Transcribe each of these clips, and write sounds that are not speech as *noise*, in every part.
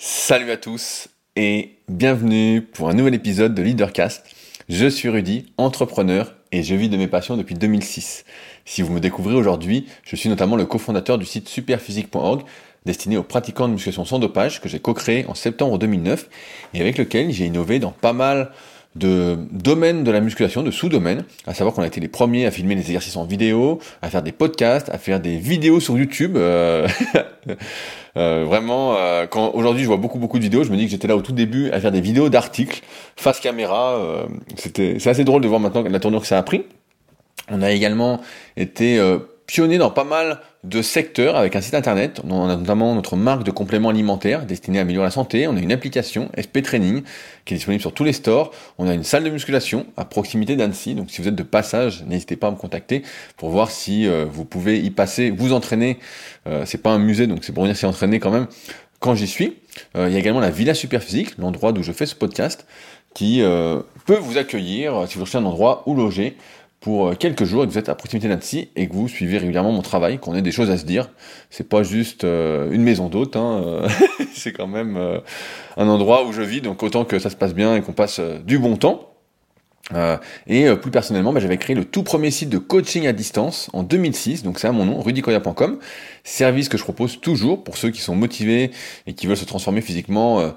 Salut à tous et bienvenue pour un nouvel épisode de Leadercast. Je suis Rudy, entrepreneur et je vis de mes passions depuis 2006. Si vous me découvrez aujourd'hui, je suis notamment le cofondateur du site superphysique.org destiné aux pratiquants de musculation sans dopage que j'ai co-créé en septembre 2009 et avec lequel j'ai innové dans pas mal de domaines de la musculation, de sous-domaines, à savoir qu'on a été les premiers à filmer des exercices en vidéo, à faire des podcasts, à faire des vidéos sur YouTube. Euh, *laughs* euh, vraiment, euh, quand aujourd'hui je vois beaucoup beaucoup de vidéos, je me dis que j'étais là au tout début à faire des vidéos d'articles face caméra. C'était, c'est assez drôle de voir maintenant la tournure que ça a pris. On a également été pionnier dans pas mal de secteurs avec un site internet. On a notamment notre marque de compléments alimentaires destinée à améliorer la santé. On a une application SP Training qui est disponible sur tous les stores. On a une salle de musculation à proximité d'Annecy. Donc si vous êtes de passage, n'hésitez pas à me contacter pour voir si euh, vous pouvez y passer, vous entraîner. Euh, c'est pas un musée, donc c'est pour venir s'y entraîner quand même quand j'y suis. Euh, il y a également la Villa Superphysique, l'endroit d'où je fais ce podcast, qui peut vous accueillir si vous cherchez un endroit où loger pour euh, quelques jours et que vous êtes à proximité d'Annecy et que vous suivez régulièrement mon travail, qu'on ait des choses à se dire. C'est pas juste euh, une maison d'hôte, hein, euh, *laughs* c'est quand même un endroit où je vis, donc autant que ça se passe bien et qu'on passe du bon temps. et plus personnellement, bah, j'avais créé le tout premier site de coaching à distance en 2006, donc c'est à mon nom, rudicoya.com, service que je propose toujours pour ceux qui sont motivés et qui veulent se transformer physiquement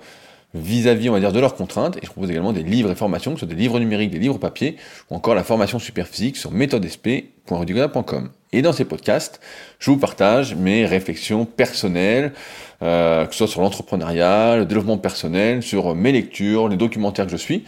vis-à-vis, on va dire, de leurs contraintes. Et je propose également des livres et formations, que ce soit des livres numériques, des livres papier, ou encore la formation super physique sur méthodesp.rudigoda.com. Et dans ces podcasts, je vous partage mes réflexions personnelles, euh, que ce soit sur l'entrepreneuriat, le développement personnel, sur mes lectures, les documentaires que je suis,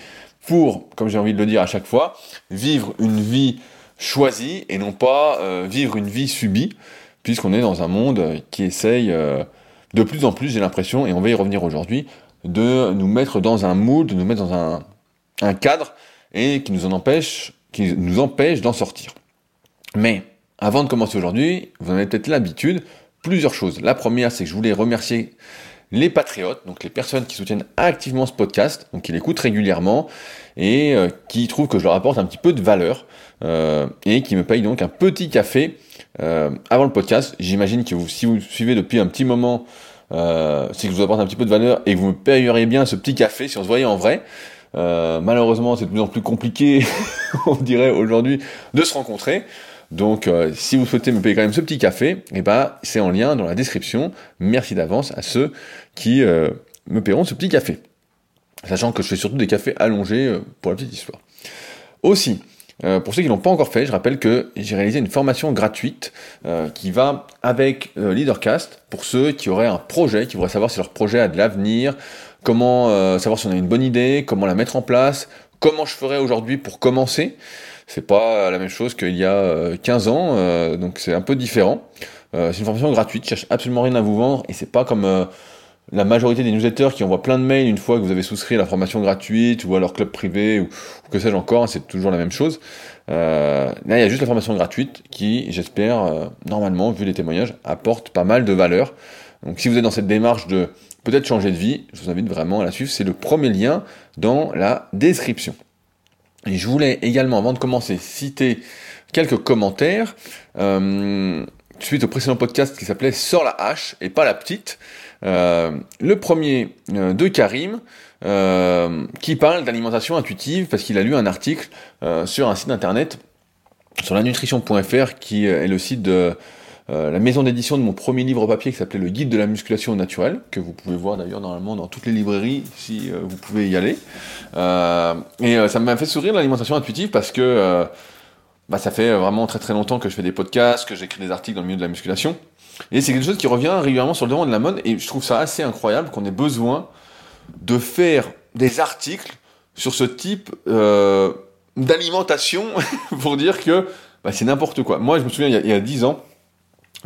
pour, comme j'ai envie de le dire à chaque fois, vivre une vie choisie et non pas euh, vivre une vie subie, puisqu'on est dans un monde qui essaye euh, de plus en plus, j'ai l'impression, et on va y revenir aujourd'hui, de nous mettre dans un mood, de nous mettre dans un, cadre et qui nous en empêche, qui nous empêche d'en sortir. Mais avant de commencer aujourd'hui, vous en avez peut-être l'habitude, plusieurs choses. La première, c'est que je voulais remercier les patriotes, donc les personnes qui soutiennent activement ce podcast, donc qui l'écoutent régulièrement et euh, qui trouvent que je leur apporte un petit peu de valeur euh, et qui me payent donc un petit café euh, avant le podcast. J'imagine que si vous suivez depuis un petit moment euh, si je vous apporte un petit peu de valeur et que vous me payeriez bien ce petit café si on se voyait en vrai. Euh, malheureusement, c'est de plus en plus compliqué, *laughs* on dirait aujourd'hui, de se rencontrer. Donc, euh, si vous souhaitez me payer quand même ce petit café, eh ben, c'est en lien dans la description. Merci d'avance à ceux qui euh, me paieront ce petit café. Sachant que je fais surtout des cafés allongés euh, pour la petite histoire. Aussi, euh, pour ceux qui l'ont pas encore fait, je rappelle que j'ai réalisé une formation gratuite euh, qui va avec euh, Leadercast pour ceux qui auraient un projet, qui voudraient savoir si leur projet a de l'avenir, comment savoir si on a une bonne idée, comment la mettre en place, comment je ferais aujourd'hui pour commencer. C'est pas la même chose qu'il y a 15 ans, donc c'est un peu différent. c'est une formation gratuite, je cherche absolument rien à vous vendre et c'est pas comme la majorité des newsletters qui envoient plein de mails une fois que vous avez souscrit à la formation gratuite ou à leur club privé ou, que sais-je encore, c'est toujours la même chose. Euh, là, il y a juste la formation gratuite qui, j'espère, euh, normalement, vu les témoignages, apporte pas mal de valeur. Donc si vous êtes dans cette démarche de peut-être changer de vie, je vous invite vraiment à la suivre. C'est le premier lien dans la description. Et je voulais également, avant de commencer, citer quelques commentaires. Euh, suite au précédent podcast qui s'appelait Sors la hache et pas la petite. Euh, le premier euh, de Karim, euh, qui parle d'alimentation intuitive parce qu'il a lu un article sur un site internet sur la nutrition.fr qui est le site de la maison d'édition de mon premier livre papier qui s'appelait Le guide de la musculation naturelle, que vous pouvez voir d'ailleurs normalement dans toutes les librairies si vous pouvez y aller. et ça m'a fait sourire l'alimentation intuitive parce que bah, ça fait vraiment très très longtemps que je fais des podcasts, que j'écris des articles dans le milieu de la musculation. Et c'est quelque chose qui revient régulièrement sur le devant de la mode, et je trouve ça assez incroyable qu'on ait besoin de faire des articles sur ce type euh, d'alimentation *laughs* pour dire que bah, c'est n'importe quoi. Moi, je me souviens, il y a, 10 ans,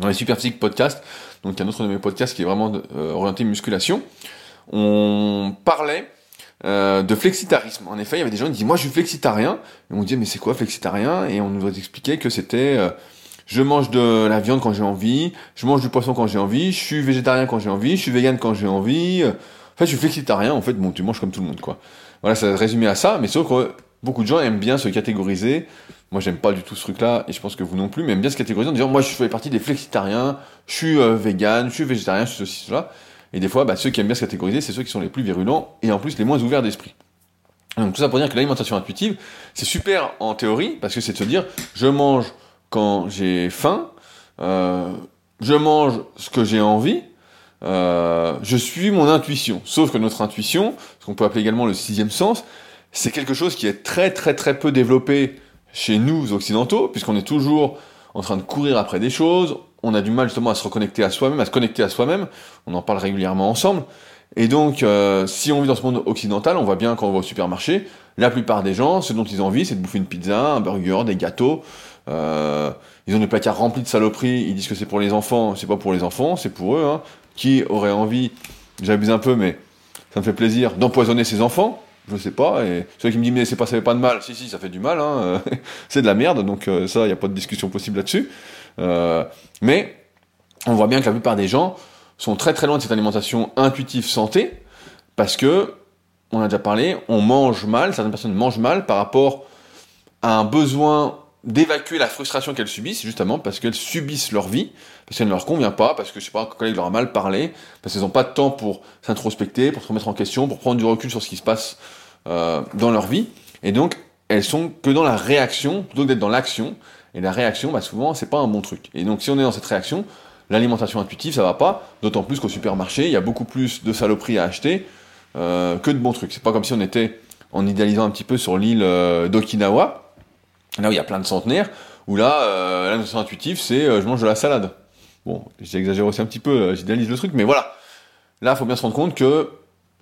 dans les Superphysique Podcasts, donc il un autre de mes podcasts qui est vraiment euh, orienté musculation, on parlait euh, de flexitarisme. En effet, il y avait des gens qui disaient, moi je suis flexitarien, et on disait, mais c'est quoi flexitarien Et on nous a expliqué que c'était... je mange de la viande quand j'ai envie, je mange du poisson quand j'ai envie, je suis végétarien quand j'ai envie, je suis vegan quand j'ai envie. En fait, je suis flexitarien, en fait, bon, tu manges comme tout le monde, quoi. Voilà, ça résumé à ça, mais sauf que beaucoup de gens aiment bien se catégoriser. Moi, j'aime pas du tout ce truc-là, et je pense que vous non plus, mais aiment bien se catégoriser en disant, moi, je fais partie des flexitariens, je suis euh, vegan, je suis végétarien, je suis ceci, cela. Et des fois, bah, ceux qui aiment bien se catégoriser, c'est ceux qui sont les plus virulents et en plus les moins ouverts d'esprit. Donc tout ça pour dire que l'alimentation intuitive, c'est super en théorie, parce que c'est de se dire, je mange quand j'ai faim, euh, je mange ce que j'ai envie, euh, je suis mon intuition. Sauf que notre intuition, ce qu'on peut appeler également le sixième sens, c'est quelque chose qui est très très très peu développé chez nous occidentaux, puisqu'on est toujours en train de courir après des choses, on a du mal justement à se reconnecter à soi-même, à se connecter à soi-même, on en parle régulièrement ensemble, et donc euh, si on vit dans ce monde occidental, on voit bien quand on va au supermarché, la plupart des gens, ce dont ils ont envie, c'est de bouffer une pizza, un burger, des gâteaux, euh, ils ont des placards remplis de saloperies, ils disent que c'est pour les enfants, c'est pas pour les enfants, c'est pour eux, hein. qui aurait envie, j'abuse un peu, mais ça me fait plaisir, d'empoisonner ses enfants, je sais pas, et ceux qui me disent mais c'est pas, ça fait pas de mal, si si ça fait du mal, hein, *laughs* c'est de la merde, donc euh, ça, il n'y a pas de discussion possible là-dessus. Euh, mais on voit bien que la plupart des gens sont très très loin de cette alimentation intuitive santé, parce que, on a déjà parlé, on mange mal, certaines personnes mangent mal par rapport à un besoin d'évacuer la frustration qu'elles subissent, justement parce qu'elles subissent leur vie, parce qu'elle ne leur convient pas, parce que je sais pas, un collègue leur a mal parlé, parce qu'elles n'ont pas de temps pour s'introspecter, pour se remettre en question, pour prendre du recul sur ce qui se passe euh, dans leur vie, et donc elles sont que dans la réaction plutôt que d'être dans l'action, et la réaction, bah, souvent, c'est pas un bon truc. Et donc si on est dans cette réaction, l'alimentation intuitive, ça va pas, d'autant plus qu'au supermarché, il y a beaucoup plus de saloperies à acheter euh, que de bons trucs. C'est pas comme si on était, en idéalisant un petit peu sur l'île euh, d'Okinawa, Là où il y a plein de centenaires, où là, euh, la notion intuitive, c'est euh, je mange de la salade. Bon, j'exagère aussi un petit peu, euh, j'idéalise le truc, mais voilà. Là, il faut bien se rendre compte que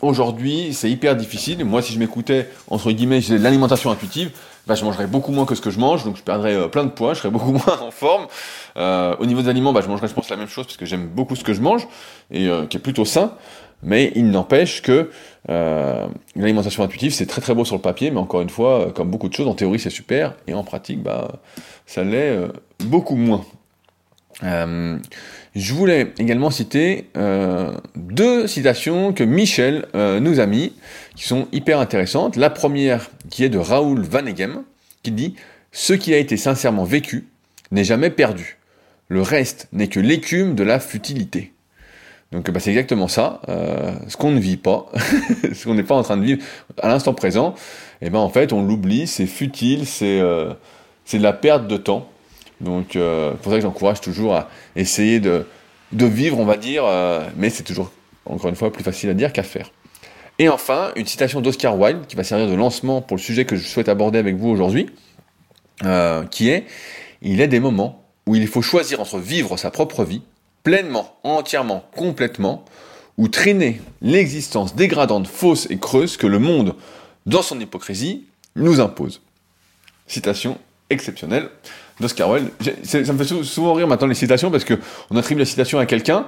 aujourd'hui, c'est hyper difficile. Moi, si je m'écoutais, entre guillemets, j'ai de l'alimentation intuitive, bah, je mangerais beaucoup moins que ce que je mange, donc je perdrais euh, plein de poids, je serais beaucoup *laughs* moins en forme. Au niveau des aliments, bah, je mangerais, je pense, la même chose, parce que j'aime beaucoup ce que je mange, et qui est plutôt sain. Mais il n'empêche que euh, l'alimentation intuitive, c'est très très beau sur le papier, mais encore une fois, euh, comme beaucoup de choses, en théorie c'est super, et en pratique, bah, ça l'est euh, beaucoup moins. Je voulais également citer deux citations que Michel nous a mis, qui sont hyper intéressantes. La première, qui est de Raoul Vaneghem, qui dit « Ce qui a été sincèrement vécu n'est jamais perdu. Le reste n'est que l'écume de la futilité. » Donc bah, c'est exactement ça. Euh, ce qu'on ne vit pas, *laughs* ce qu'on n'est pas en train de vivre à l'instant présent, et eh ben en fait on l'oublie, c'est futile, c'est euh, de la perte de temps. Donc euh, pour ça que j'encourage toujours à essayer de, de vivre, on va dire, euh, mais c'est toujours encore une fois plus facile à dire qu'à faire. Et enfin, une citation d'Oscar Wilde qui va servir de lancement pour le sujet que je souhaite aborder avec vous aujourd'hui, euh, qui est il est des moments où il faut choisir entre vivre sa propre vie pleinement, entièrement, complètement, ou traîner l'existence dégradante, fausse et creuse que le monde, dans son hypocrisie, nous impose. Citation exceptionnelle d'Oscar Wilde. Ça me fait souvent rire maintenant les citations parce que on attribue la citation à quelqu'un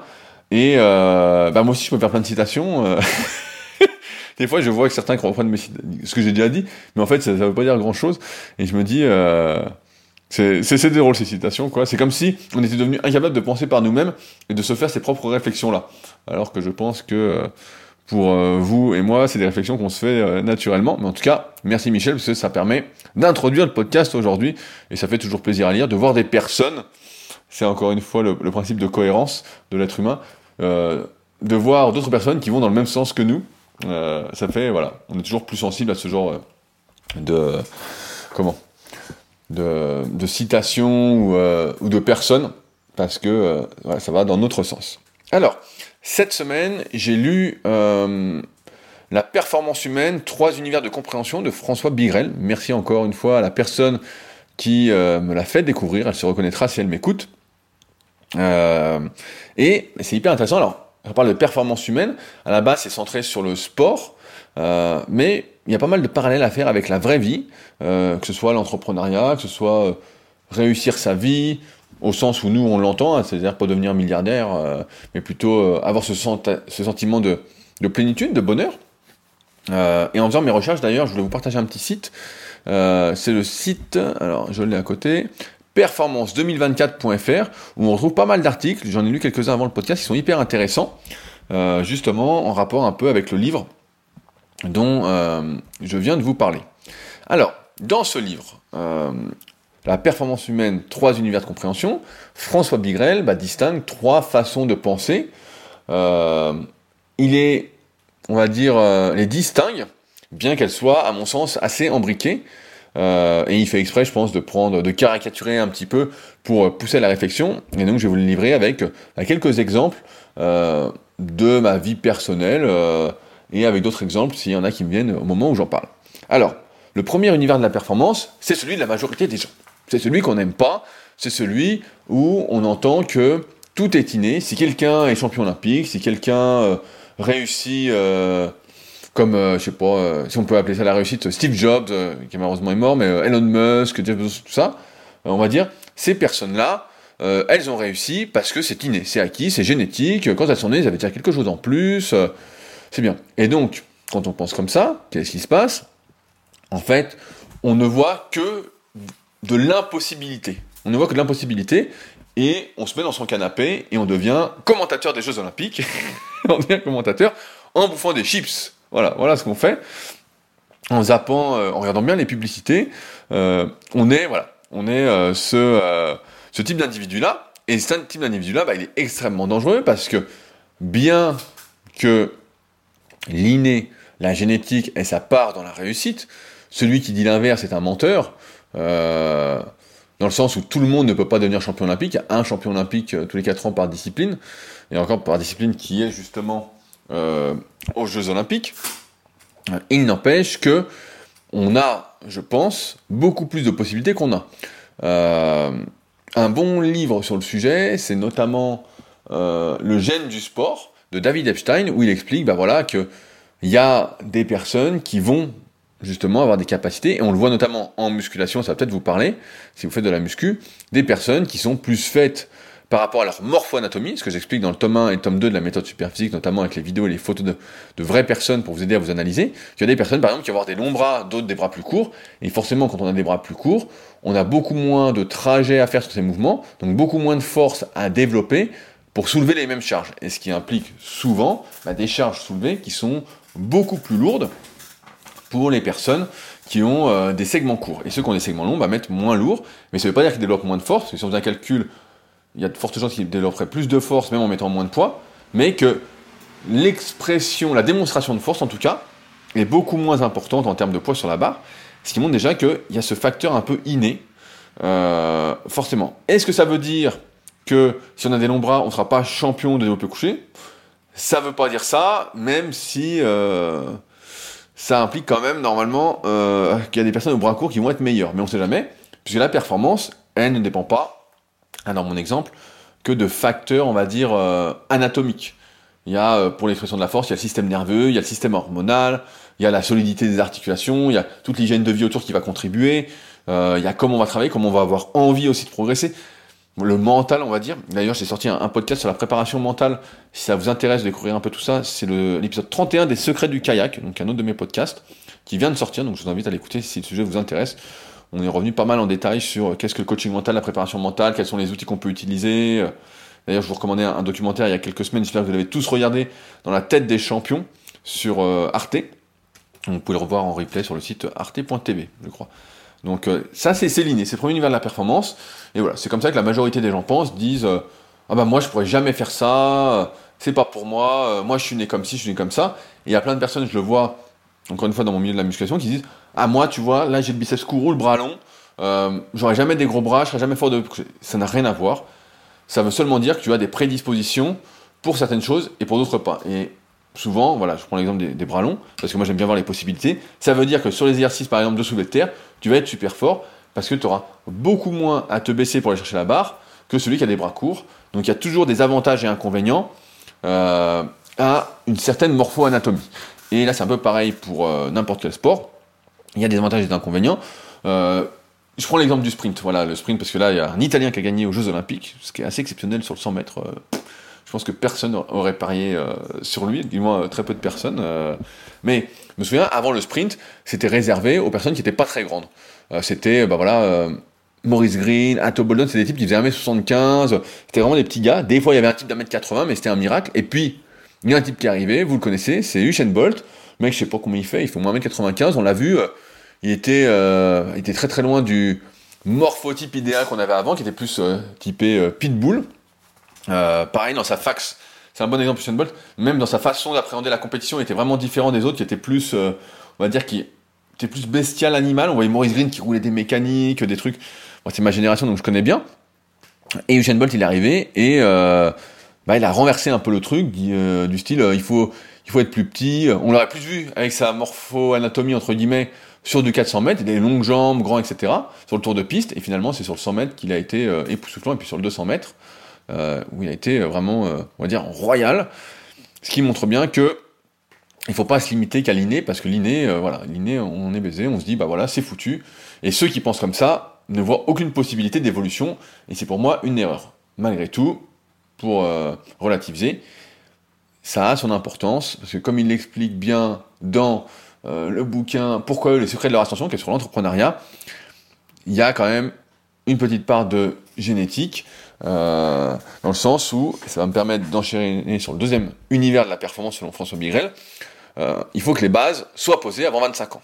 et euh, bah moi aussi je peux faire plein de citations. Euh. *laughs* Des fois je vois que certains reprennent ce que j'ai déjà dit, mais en fait ça, ne veut pas dire grand chose et je me dis euh, c'est drôle ces citations, quoi. C'est comme si on était devenu incapable de penser par nous-mêmes et de se faire ses propres réflexions-là. Alors que je pense que euh, pour euh, vous et moi, c'est des réflexions qu'on se fait euh, naturellement. Mais en tout cas, merci Michel, parce que ça permet d'introduire le podcast aujourd'hui. Et ça fait toujours plaisir à lire, de voir des personnes. C'est encore une fois le, le, principe de cohérence de l'être humain. de voir d'autres personnes qui vont dans le même sens que nous. ça fait, voilà, on est toujours plus sensible à ce genre de... Comment? De, de citations ou, euh, ou, de personnes, parce que euh, ouais, ça va dans notre sens. Alors, cette semaine, j'ai lu euh, La performance humaine, trois univers de compréhension de François Bigrel. Merci encore une fois à la personne qui euh, me l'a fait découvrir, elle se reconnaîtra si elle m'écoute. Euh, et c'est hyper intéressant. Alors, on parle de performance humaine. À la base, c'est centré sur le sport, euh, mais il y a pas mal de parallèles à faire avec la vraie vie, euh, que ce soit l'entrepreneuriat, que ce soit euh, réussir sa vie, au sens où nous on l'entend, hein, c'est-à-dire pas devenir milliardaire, euh, mais plutôt avoir ce, sentiment de, de, plénitude, de bonheur. Et en faisant mes recherches d'ailleurs, je voulais vous partager un petit site. c'est le site, alors je l'ai à côté, performance2024.fr, où on retrouve pas mal d'articles, j'en ai lu quelques-uns avant le podcast, qui sont hyper intéressants, justement en rapport un peu avec le livre dont euh, je viens de vous parler. Alors, dans ce livre, euh, La performance humaine, trois univers de compréhension, François Bigrel bah, distingue trois façons de penser. Euh, il est, on va dire, les distingue, bien qu'elles soient, à mon sens, assez embriquées. Et il fait exprès, je pense, de prendre, de caricaturer un petit peu pour pousser à la réflexion. Et donc, je vais vous le livrer avec, quelques exemples de ma vie personnelle et avec d'autres exemples s'il y en a qui me viennent au moment où j'en parle. Alors, le premier univers de la performance, c'est celui de la majorité des gens. C'est celui qu'on n'aime pas, c'est celui où on entend que tout est inné. Si quelqu'un est champion olympique, si quelqu'un euh, réussit, euh, comme, euh, je sais pas, si on peut appeler ça la réussite, Steve Jobs, qui malheureusement est mort, mais Elon Musk, Jeff tout ça, on va dire, ces personnes-là, elles ont réussi parce que c'est inné, c'est acquis, c'est génétique. Quand elles sont nées, elles avaient déjà quelque chose en plus. C'est bien. Et donc, quand on pense comme ça, qu'est-ce qui se passe? En fait, on ne voit que de l'impossibilité. On ne voit que de l'impossibilité et on se met dans son canapé et on devient commentateur des Jeux Olympiques. *laughs* on devient commentateur en bouffant des chips. Voilà, voilà ce qu'on fait. En zappant, euh, en regardant bien les publicités, euh, on est voilà, on est euh, ce, type d'individu là. Et ce type d'individu là, bah, il est extrêmement dangereux parce que bien que l'inné, la génétique ait sa part dans la réussite, celui qui dit l'inverse est un menteur. Euh, dans le sens où tout le monde ne peut pas devenir champion olympique. Il y a un champion olympique euh, tous les 4 ans par discipline, et encore par discipline qui est justement euh, aux Jeux olympiques. Il n'empêche que on a, je pense, beaucoup plus de possibilités qu'on a. Un bon livre sur le sujet, c'est notamment Le gène du sport de David Epstein, où il explique bah voilà, qu'il y a des personnes qui vont justement avoir des capacités, et on le voit notamment en musculation, ça va peut-être vous parler, si vous faites de la muscu, des personnes qui sont plus faites par rapport à leur morpho-anatomie, ce que j'explique dans le tome 1 et le tome 2 de la méthode superphysique, notamment avec les vidéos et les photos de, de vraies personnes pour vous aider à vous analyser. Il y a des personnes, par exemple, qui vont avoir des longs bras, d'autres des bras plus courts, et forcément, quand on a des bras plus courts, on a beaucoup moins de trajets à faire sur ces mouvements, donc beaucoup moins de force à développer pour soulever les mêmes charges, et ce qui implique souvent bah, des charges soulevées qui sont beaucoup plus lourdes pour les personnes qui ont euh, des segments courts. Et ceux qui ont des segments longs bah, moins lourd, mais ça ne veut pas dire qu'ils développent moins de force, si on faisait un calcul, il y a de fortes chances qu'ils développeraient plus de force même en mettant moins de poids, mais que l'expression, la démonstration de force en tout cas, est beaucoup moins importante en termes de poids sur la barre, ce qui montre déjà qu'il y a ce facteur un peu inné, euh, forcément. Est-ce que ça veut dire que si on a des longs bras, on ne sera pas champion de développé couché Ça ne veut pas dire ça, même si... Euh, ça implique quand même normalement euh, qu'il y a des personnes au bras court qui vont être meilleures. Mais on ne sait jamais, puisque la performance, elle ne dépend pas, dans mon exemple, que de facteurs, on va dire, euh, anatomiques. Il y a, pour l'expression de la force, il y a le système nerveux, il y a le système hormonal, il y a la solidité des articulations, il y a toute l'hygiène de vie autour qui va contribuer, il y a comment on va travailler, comment on va avoir envie aussi de progresser le mental, on va dire. D'ailleurs, j'ai sorti un, podcast sur la préparation mentale. Si ça vous intéresse de découvrir un peu tout ça, c'est l'épisode 31 des secrets du kayak, donc un autre de mes podcasts, qui vient de sortir. Donc, je vous invite à l'écouter si le sujet vous intéresse. On est revenu pas mal en détail sur qu'est-ce que le coaching mental, la préparation mentale, quels sont les outils qu'on peut utiliser. D'ailleurs, je vous recommandais un, documentaire il y a quelques semaines, j'espère que vous l'avez tous regardé, dans la tête des champions sur euh, Arte. Vous pouvez le revoir en replay sur le site arte.tv, je crois. Donc euh, ça, c'est l'inné, c'est premier univers de la performance. Et voilà, c'est comme ça que la majorité des gens pensent, disent euh, ah bah moi je pourrais jamais faire ça, euh, c'est pas pour moi, moi je suis né comme ci, je suis né comme ça. Et il y a plein de personnes, je le vois encore une fois dans mon milieu de la musculation, qui disent ah moi tu vois là j'ai le biceps courroux, le bras long, j'aurais jamais des gros bras, je serais jamais fort de ça n'a rien à voir. Ça veut seulement dire que tu as des prédispositions pour certaines choses et pour d'autres pas. Et souvent, voilà, je prends l'exemple des, bras longs, parce que moi j'aime bien voir les possibilités. Ça veut dire que sur les exercices, par exemple, de soulevé de terre, tu vas être super fort, parce que tu auras beaucoup moins à te baisser pour aller chercher la barre que celui qui a des bras courts. Donc il y a toujours des avantages et inconvénients euh, à une certaine morpho-anatomie. Et là, c'est un peu pareil pour euh, n'importe quel sport. Il y a des avantages et des inconvénients. Euh, je prends l'exemple du sprint. Voilà, le sprint, parce que là, il y a un Italien qui a gagné aux Jeux Olympiques, ce qui est assez exceptionnel sur le 100 mètres. Je pense que personne n'aurait parié euh, sur lui, du moins très peu de personnes. Euh. mais je me souviens, avant le sprint, c'était réservé aux personnes qui n'étaient pas très grandes. Euh, c'était, bah voilà, Maurice Green, Atto Boldon, c'est des types qui faisaient 1m75. C'était vraiment des petits gars. Des fois, il y avait un type d'un mètre 80, mais c'était un miracle. Et puis, il y a un type qui est arrivé, vous le connaissez, c'est Usain Bolt. Mec, je sais pas combien il fait, il fait moins 1m95, on l'a vu. il était, il était très très loin du morphotype idéal qu'on avait avant, qui était plus typé pitbull. Euh, pareil, dans sa fax, c'est un bon exemple Usain Bolt. Même dans sa façon d'appréhender la compétition, il était vraiment différent des autres, qui étaient plus, euh, on va dire, qui était plus bestial, animal. On voyait Maurice Green qui roulait des mécaniques, des trucs. c'est ma génération, donc je connais bien. Et Usain Bolt, il est arrivé et euh, bah, il a renversé un peu le truc du style, il faut, il faut être plus petit. On l'aurait plus vu avec sa morpho-anatomie entre guillemets sur du 400 mètres, des longues jambes, grand, etc. Sur le tour de piste. Et finalement, c'est sur le 100 mètres qu'il a été époustouflant. Et puis sur le 200 mètres, euh, où il a été vraiment, euh, royal. Ce qui montre bien que il faut pas se limiter qu'à l'inné, parce que l'inné, euh, voilà, l'inné, on est baisé, on se dit, bah voilà, c'est foutu. Et ceux qui pensent comme ça ne voient aucune possibilité d'évolution, et c'est pour moi une erreur. Malgré tout, pour relativiser, ça a son importance, parce que comme il l'explique bien dans le bouquin Pourquoi les secrets de leur ascension, qui est sur l'entrepreneuriat, il y a quand même une petite part de génétique, euh, dans le sens où, ça va me permettre d'enchaîner sur le deuxième univers de la performance selon François Bigrel, euh, il faut que les bases soient posées avant 25 ans.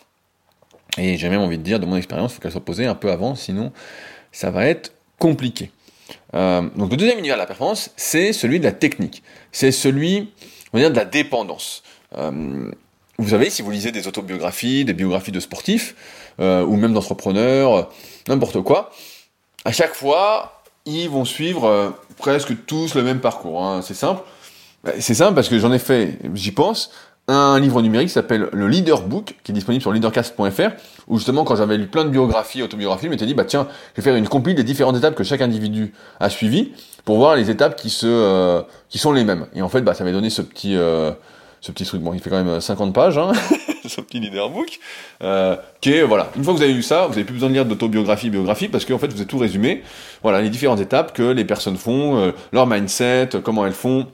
Et j'ai même envie de dire, de mon expérience, il faut qu'elles soient posées un peu avant, sinon ça va être compliqué. Euh, donc le deuxième univers de la performance, c'est celui de la technique. C'est celui, on va dire, de la dépendance. vous savez, si vous lisez des autobiographies, des biographies de sportifs, ou même d'entrepreneurs, n'importe quoi, à chaque fois, ils vont suivre euh, presque tous le même parcours. Hein. C'est simple. Bah, c'est simple parce que j'en ai fait, j'y pense, un livre numérique qui s'appelle le Leader Book, qui est disponible sur leadercast.fr, où justement quand j'avais lu plein de biographies, autobiographies, je m'étais dit, bah tiens, je vais faire une compile des différentes étapes que chaque individu a suivies, pour voir les étapes qui se, euh, qui sont les mêmes. Et en fait, bah, ça m'avait donné ce petit, euh, ce petit truc. Bon, il fait quand même 50 pages, hein, *laughs* ce petit leaderbook, euh, voilà, une fois que vous avez lu ça, vous n'avez plus besoin de lire d'autobiographie, biographie, parce qu'en fait, vous avez tout résumé, voilà, les différentes étapes que les personnes font, euh, leur mindset, comment elles font,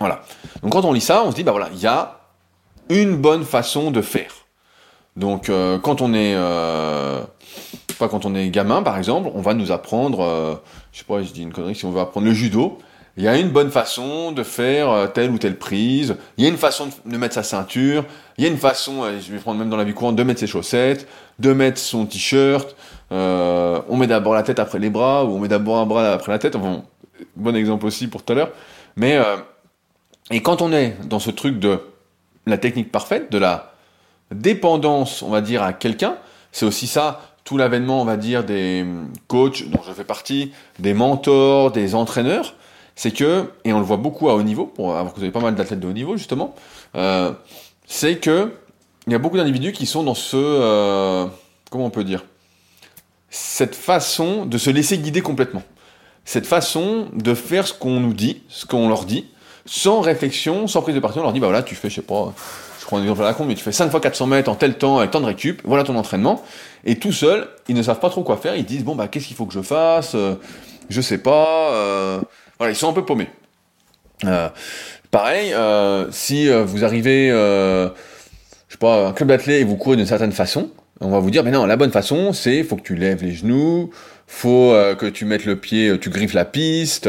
voilà. Donc quand on lit ça, on se dit, bah voilà, il y a une bonne façon de faire. Donc euh, quand on est, euh, pas quand on est gamin, par exemple, on va nous apprendre, euh, je sais pas, je dis une connerie, si on veut apprendre le judo, il y a une bonne façon de faire euh, telle ou telle prise, il y a une façon de mettre sa ceinture, il y a une façon, euh, je vais prendre même dans la vie courante, de mettre ses chaussettes, de mettre son t-shirt, euh, on met d'abord la tête après les bras, ou on met d'abord un bras après la tête, bon exemple aussi pour tout à l'heure, mais, euh, et quand on est dans ce truc de la technique parfaite, de la dépendance, on va dire, à quelqu'un, c'est aussi ça, tout l'avènement, on va dire, des coachs dont je fais partie, des mentors, des entraîneurs, c'est que, et on le voit beaucoup à haut niveau, pour avoir que vous avez pas mal d'athlètes de haut niveau justement, euh, c'est que il y a beaucoup d'individus qui sont dans ce, euh, comment on peut dire, cette façon de se laisser guider complètement, cette façon de faire ce qu'on nous dit, ce qu'on leur dit, sans réflexion, sans prise de parti, on leur dit bah voilà tu fais, je sais pas, je prends un exemple à la con, mais tu fais 5 fois 400 mètres en tel temps avec tant de récup, voilà ton entraînement, et tout seul, ils ne savent pas trop quoi faire, ils disent bon bah qu'est-ce qu'il faut que je fasse, euh, je sais pas. Euh, voilà, ils sont un peu paumés. Euh, pareil, euh, si euh, vous arrivez, euh, je sais pas, un club d'athlètes et vous courez d'une certaine façon, on va vous dire, mais non, la bonne façon, c'est faut que tu lèves les genoux, faut euh, que tu mettes le pied, tu griffes la piste,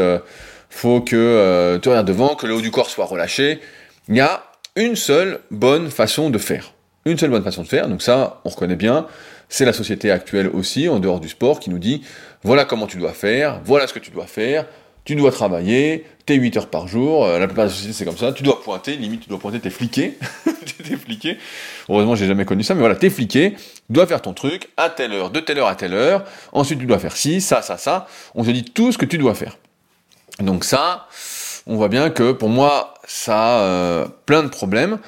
faut que tu regardes devant, que le haut du corps soit relâché. Il y a une seule bonne façon de faire. Une seule bonne façon de faire, donc ça, on reconnaît bien. C'est la société actuelle aussi, en dehors du sport, qui nous dit, voilà comment tu dois faire, voilà ce que tu dois faire, tu dois travailler, t'es 8 heures par jour, euh, la plupart des sociétés c'est comme ça, tu dois pointer, limite tu dois pointer, t'es fliqué, *laughs* t'es fliqué, heureusement j'ai jamais connu ça, mais voilà, t'es fliqué, tu dois faire ton truc à telle heure, de telle heure à telle heure, ensuite tu dois faire ci, ça, ça, ça, on te dit tout ce que tu dois faire. Donc ça, on voit bien que pour moi, ça a euh, plein de problèmes,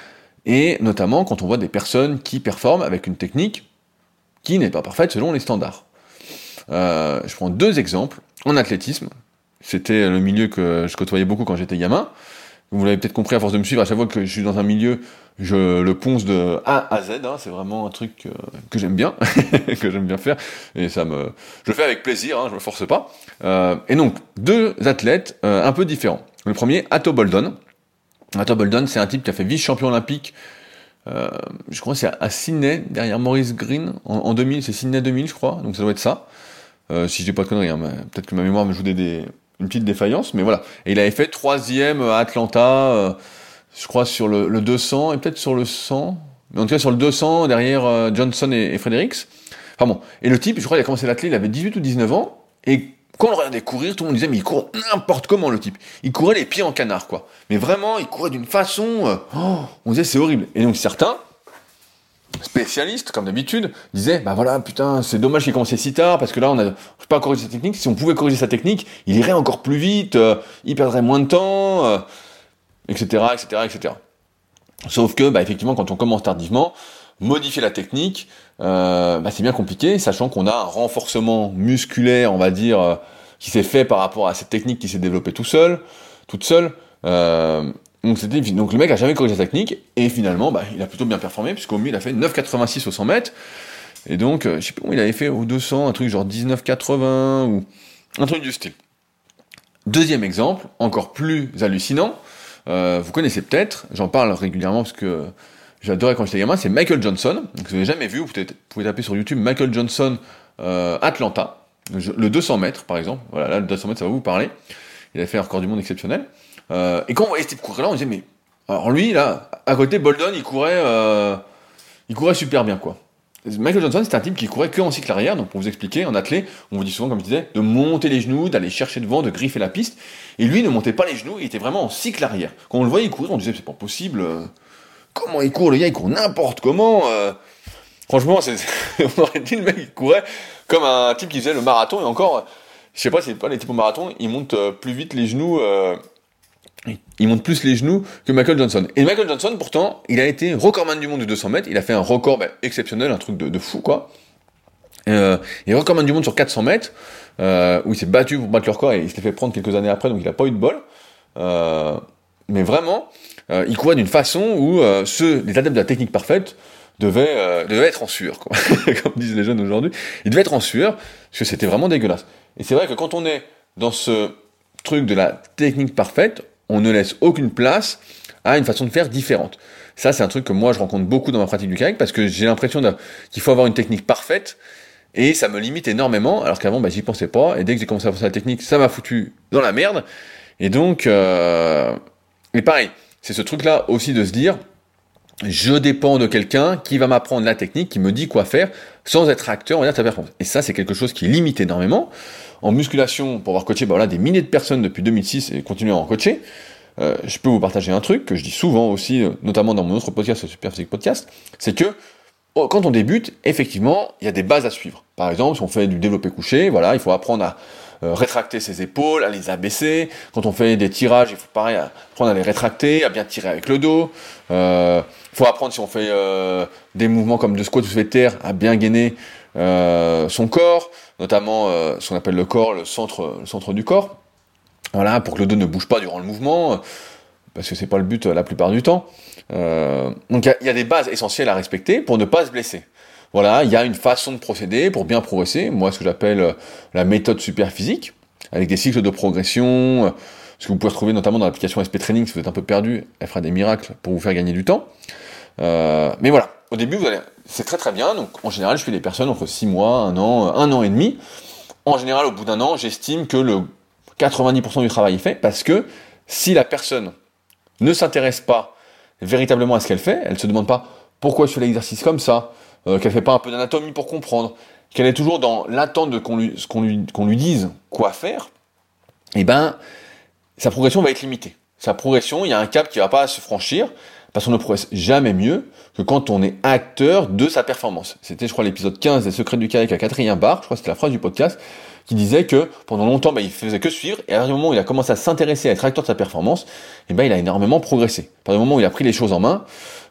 et notamment quand on voit des personnes qui performent avec une technique qui n'est pas parfaite selon les standards. Euh, je prends deux exemples. En athlétisme, c'était le milieu que je côtoyais beaucoup quand j'étais gamin. Vous l'avez peut-être compris à force de me suivre, à chaque fois que je suis dans un milieu, je le ponce de A à Z. Hein, c'est vraiment un truc que j'aime bien, *laughs* que j'aime bien faire, et ça me, je le fais avec plaisir. Hein, je me force pas. Euh, et donc deux athlètes euh, un peu différents. Le premier, Atto Boldon. Atto Boldon, c'est un type qui a fait vice-champion olympique. Euh, je crois c'est à Sydney, derrière Maurice Green, en, en 2000, c'est Sydney 2000, je crois. Donc ça doit être ça. Euh, si je dis pas de conneries, hein, peut-être que ma mémoire me joue des, petite défaillance, mais voilà. Et il avait fait troisième à Atlanta, euh, je crois sur le, le 200 et peut-être sur le 100, mais en tout cas sur le 200 derrière euh, Johnson et, et Fredericks. Enfin bon. Et le type, je crois, il a commencé l'athlète, il avait 18 ou 19 ans, et quand on le regardait courir, tout le monde disait, mais il court n'importe comment, le type. Il courait les pieds en canard, quoi. Mais vraiment, il courait d'une façon, euh, oh, on disait, c'est horrible. Et donc, certains, spécialistes, comme d'habitude, disaient, bah voilà, putain, c'est dommage qu'il ait commencé si tard, parce que là, on a pas corrigé sa technique. Si on pouvait corriger sa technique, il irait encore plus vite, euh, il perdrait moins de temps, etc., etc., etc. Sauf que, bah, effectivement, quand on commence tardivement, modifier la technique, euh, bah, c'est bien compliqué, sachant qu'on a un renforcement musculaire, on va dire, euh, qui s'est fait par rapport à cette technique qui s'est développée tout seul, toute seule. Euh, donc, le mec a jamais corrigé sa technique, et finalement, bah, il a plutôt bien performé, puisqu'au mieux, il a fait 9,86 au 100 mètres, et donc, je sais pas où il avait fait au 200, un truc genre 19,80, ou un truc du style. Deuxième exemple, encore plus hallucinant, vous connaissez peut-être, j'en parle régulièrement parce que j'adorais quand j'étais gamin, c'est Michael Johnson. Donc, vous n'avez jamais vu, vous pouvez, taper sur YouTube Michael Johnson euh, Atlanta, le 200 mètres par exemple. Voilà, là le 200 mètres ça va vous parler. Il a fait un record du monde exceptionnel. Euh, et quand on voyait ce type courir là, on disait mais alors lui là, à côté Bolden, il courait, euh, il courait super bien quoi. Michael Johnson, c'est un type qui courait que en cycle arrière, donc pour vous expliquer, en athlète, on vous dit souvent, comme je disais, de monter les genoux, d'aller chercher devant, de griffer la piste. Et lui ne montait pas les genoux, il était vraiment en cycle arrière. Quand on le voyait courir, on disait, c'est pas possible, comment il court, le gars, il court n'importe comment. Euh. Franchement, *laughs* on aurait dit le mec, il courait comme un type qui faisait le marathon, et encore, je sais pas c'est pas les types au marathon, ils montent euh, plus vite les genoux, euh, il monte plus les genoux que Michael Johnson. Et Michael Johnson, pourtant, il a été recordman du monde du 200 mètres, il a fait un record ben, exceptionnel, un truc de, fou, quoi. Euh, il est recordman du monde sur 400 mètres, où il s'est battu pour battre le record, et il s'est fait prendre quelques années après, donc il a pas eu de bol. mais vraiment, euh, il courait d'une façon où euh, ceux, les adeptes de la technique parfaite devaient, euh, devaient être en sueur, quoi. *laughs* comme disent les jeunes aujourd'hui. Ils devaient être en sueur, parce que c'était vraiment dégueulasse. Et c'est vrai que quand on est dans ce truc de la technique parfaite, on ne laisse aucune place à une façon de faire différente. Ça, c'est un truc que moi, je rencontre beaucoup dans ma pratique du kayak, parce que j'ai l'impression qu'il faut avoir une technique parfaite, et ça me limite énormément, alors qu'avant, bah, j'y pensais pas, et dès que j'ai commencé à faire la technique, ça m'a foutu dans la merde. Et donc, euh... et pareil, c'est ce truc-là aussi de se dire, je dépends de quelqu'un qui va m'apprendre la technique, qui me dit quoi faire, sans être acteur, on va dire, sa performance. Et ça, c'est quelque chose qui limite énormément. En musculation, pour avoir coaché bah des milliers de personnes depuis 2006 et continuer à en coacher, euh, je peux vous partager un truc que je dis souvent aussi, euh, notamment dans mon autre podcast, le Super Physique Podcast, c'est que oh, quand on débute, effectivement, il y a des bases à suivre. Par exemple, si on fait du développé couché, voilà, il faut apprendre à euh, rétracter ses épaules, à les abaisser. Quand on fait des tirages, il faut pareil apprendre à les rétracter, à bien tirer avec le dos. Il faut apprendre si on fait des mouvements comme de squat ou de terre, à bien gainer son corps, notamment ce qu'on appelle le corps, le centre, le centre du corps. Voilà, pour que le dos ne bouge pas durant le mouvement, parce que c'est pas le but la plupart du temps. donc il y, a des bases essentielles à respecter pour ne pas se blesser. Voilà, il y a une façon de procéder pour bien progresser. Moi, ce que j'appelle euh, la méthode super physique, avec des cycles de progression, euh, ce que vous pouvez retrouver notamment dans l'application SP Training, si vous êtes un peu perdu, elle fera des miracles pour vous faire gagner du temps. Euh, mais voilà, au début, vous allez, c'est très très bien. Donc, en général, je fais des personnes entre 6 mois, 1 an, 1 an et demi. En général, au bout d'un an, j'estime que le 90% du travail est fait parce que si la personne ne s'intéresse pas véritablement à ce qu'elle fait, elle se demande pas pourquoi je fais l'exercice comme ça, euh, qu'elle fait pas un peu d'anatomie pour comprendre, qu'elle est toujours dans l'attente de qu'on lui, dise quoi faire, eh ben, sa progression va être limitée. Sa progression, il y a un cap qui va pas se franchir, parce qu'on ne progresse jamais mieux que quand on est acteur de sa performance. C'était, je crois, l'épisode 15 des Secrets du kayak à Catherine Barre, je crois que c'était la phrase du podcast, qui disait que pendant longtemps, bah, il faisait que suivre, et à partir du moment où il a commencé à s'intéresser à être acteur de sa performance, eh ben, il a énormément progressé. À partir du moment où il a pris les choses en main,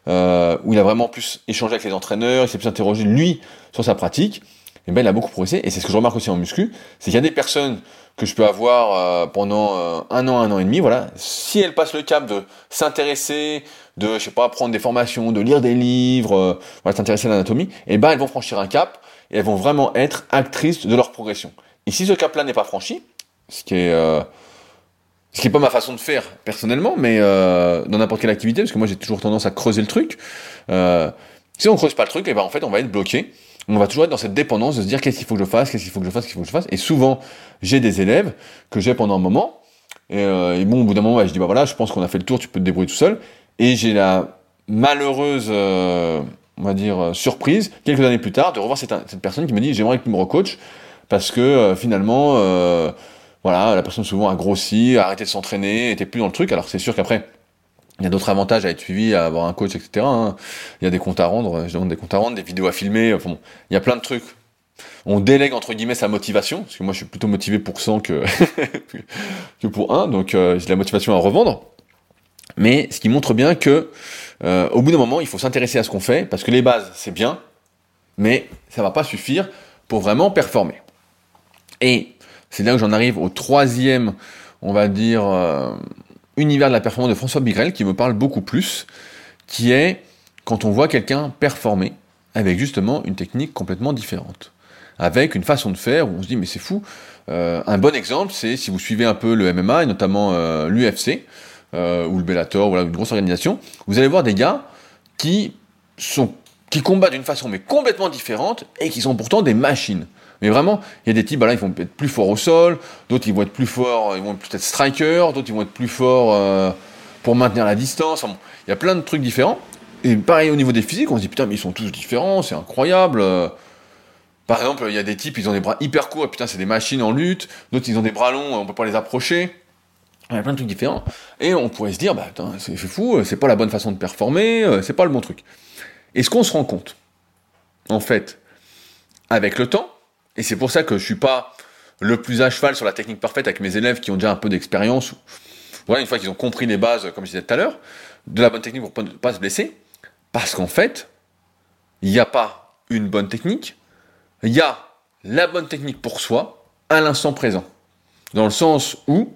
euh, où il a vraiment plus échangé avec les entraîneurs, il s'est plus interrogé lui sur sa pratique, eh ben, il a beaucoup progressé. Et c'est ce que je remarque aussi en muscu, c'est qu'il y a des personnes que je peux avoir euh, pendant euh, un an, un an et demi, voilà. Si elles passent le cap de s'intéresser, de, je sais pas, prendre des formations, de lire des livres, voilà, s'intéresser à l'anatomie, eh ben, elles vont franchir un cap et elles vont vraiment être actrices de leur progression. Et si ce cap-là n'est pas franchi, ce qui est ce qui n'est pas ma façon de faire personnellement, mais euh, dans n'importe quelle activité, parce que moi j'ai toujours tendance à creuser le truc. Euh, si on creuse pas le truc, et eh ben en fait on va être bloqué. On va toujours être dans cette dépendance de se dire qu'est-ce qu'il faut que je fasse, qu'est-ce qu'il faut que je fasse, qu'est-ce qu'il faut que je fasse. Et souvent j'ai des élèves que j'ai pendant un moment, et, euh, bon au bout d'un moment je dis bah voilà, je pense qu'on a fait le tour, tu peux te débrouiller tout seul. Et j'ai la malheureuse, euh, on va dire surprise quelques années plus tard de revoir cette, personne qui me dit j'aimerais que tu me recoaches parce que euh, finalement, euh, voilà, la personne souvent a grossi, a arrêté de s'entraîner, était plus dans le truc. Alors c'est sûr qu'après, il y a d'autres avantages à être suivi, à avoir un coach, etc. hein. Il y a des comptes à rendre, je demande des comptes à rendre, des vidéos à filmer, enfin bon, il y a plein de trucs. On délègue entre guillemets sa motivation, parce que moi je suis plutôt motivé pour 100 que, *laughs* que pour 1, donc j'ai la motivation à revendre. Mais ce qui montre bien que euh, au bout d'un moment, il faut s'intéresser à ce qu'on fait, parce que les bases, c'est bien, mais ça va pas suffire pour vraiment performer. Et c'est là que j'en arrive au troisième, on va dire, euh, univers de la performance de François Bigrel qui me parle beaucoup plus, qui est quand on voit quelqu'un performer avec justement une technique complètement différente, avec une façon de faire où on se dit mais c'est fou. Euh, un bon exemple, c'est si vous suivez un peu le MMA et notamment euh, l'UFC euh, ou le Bellator, voilà une grosse organisation, vous allez voir des gars qui sont qui combattent d'une façon mais complètement différente et qui sont pourtant des machines. Mais vraiment, il y a des types, bah là, ils vont être plus forts au sol, d'autres, ils vont être plus forts, ils vont peut-être strikers, d'autres, ils vont être plus forts euh, pour maintenir la distance. Il y a plein de trucs différents. Et pareil, au niveau des physiques, on se dit, putain, mais ils sont tous différents, c'est incroyable. Par exemple, il y a des types, ils ont des bras hyper courts, et putain, c'est des machines en lutte. D'autres, ils ont des bras longs, on peut pas les approcher. Il y a plein de trucs différents. Et on pourrait se dire, bah, c'est fou, c'est pas la bonne façon de performer, euh, c'est pas le bon truc. Et ce qu'on se rend compte, en fait, avec le temps, et c'est pour ça que je suis pas le plus à cheval sur la technique parfaite avec mes élèves qui ont déjà un peu d'expérience, voilà, une fois qu'ils ont compris les bases, comme je disais tout à l'heure, de la bonne technique pour ne pas se blesser, parce qu'en fait, il n'y a pas une bonne technique, il y a la bonne technique pour soi à l'instant présent. Dans le sens où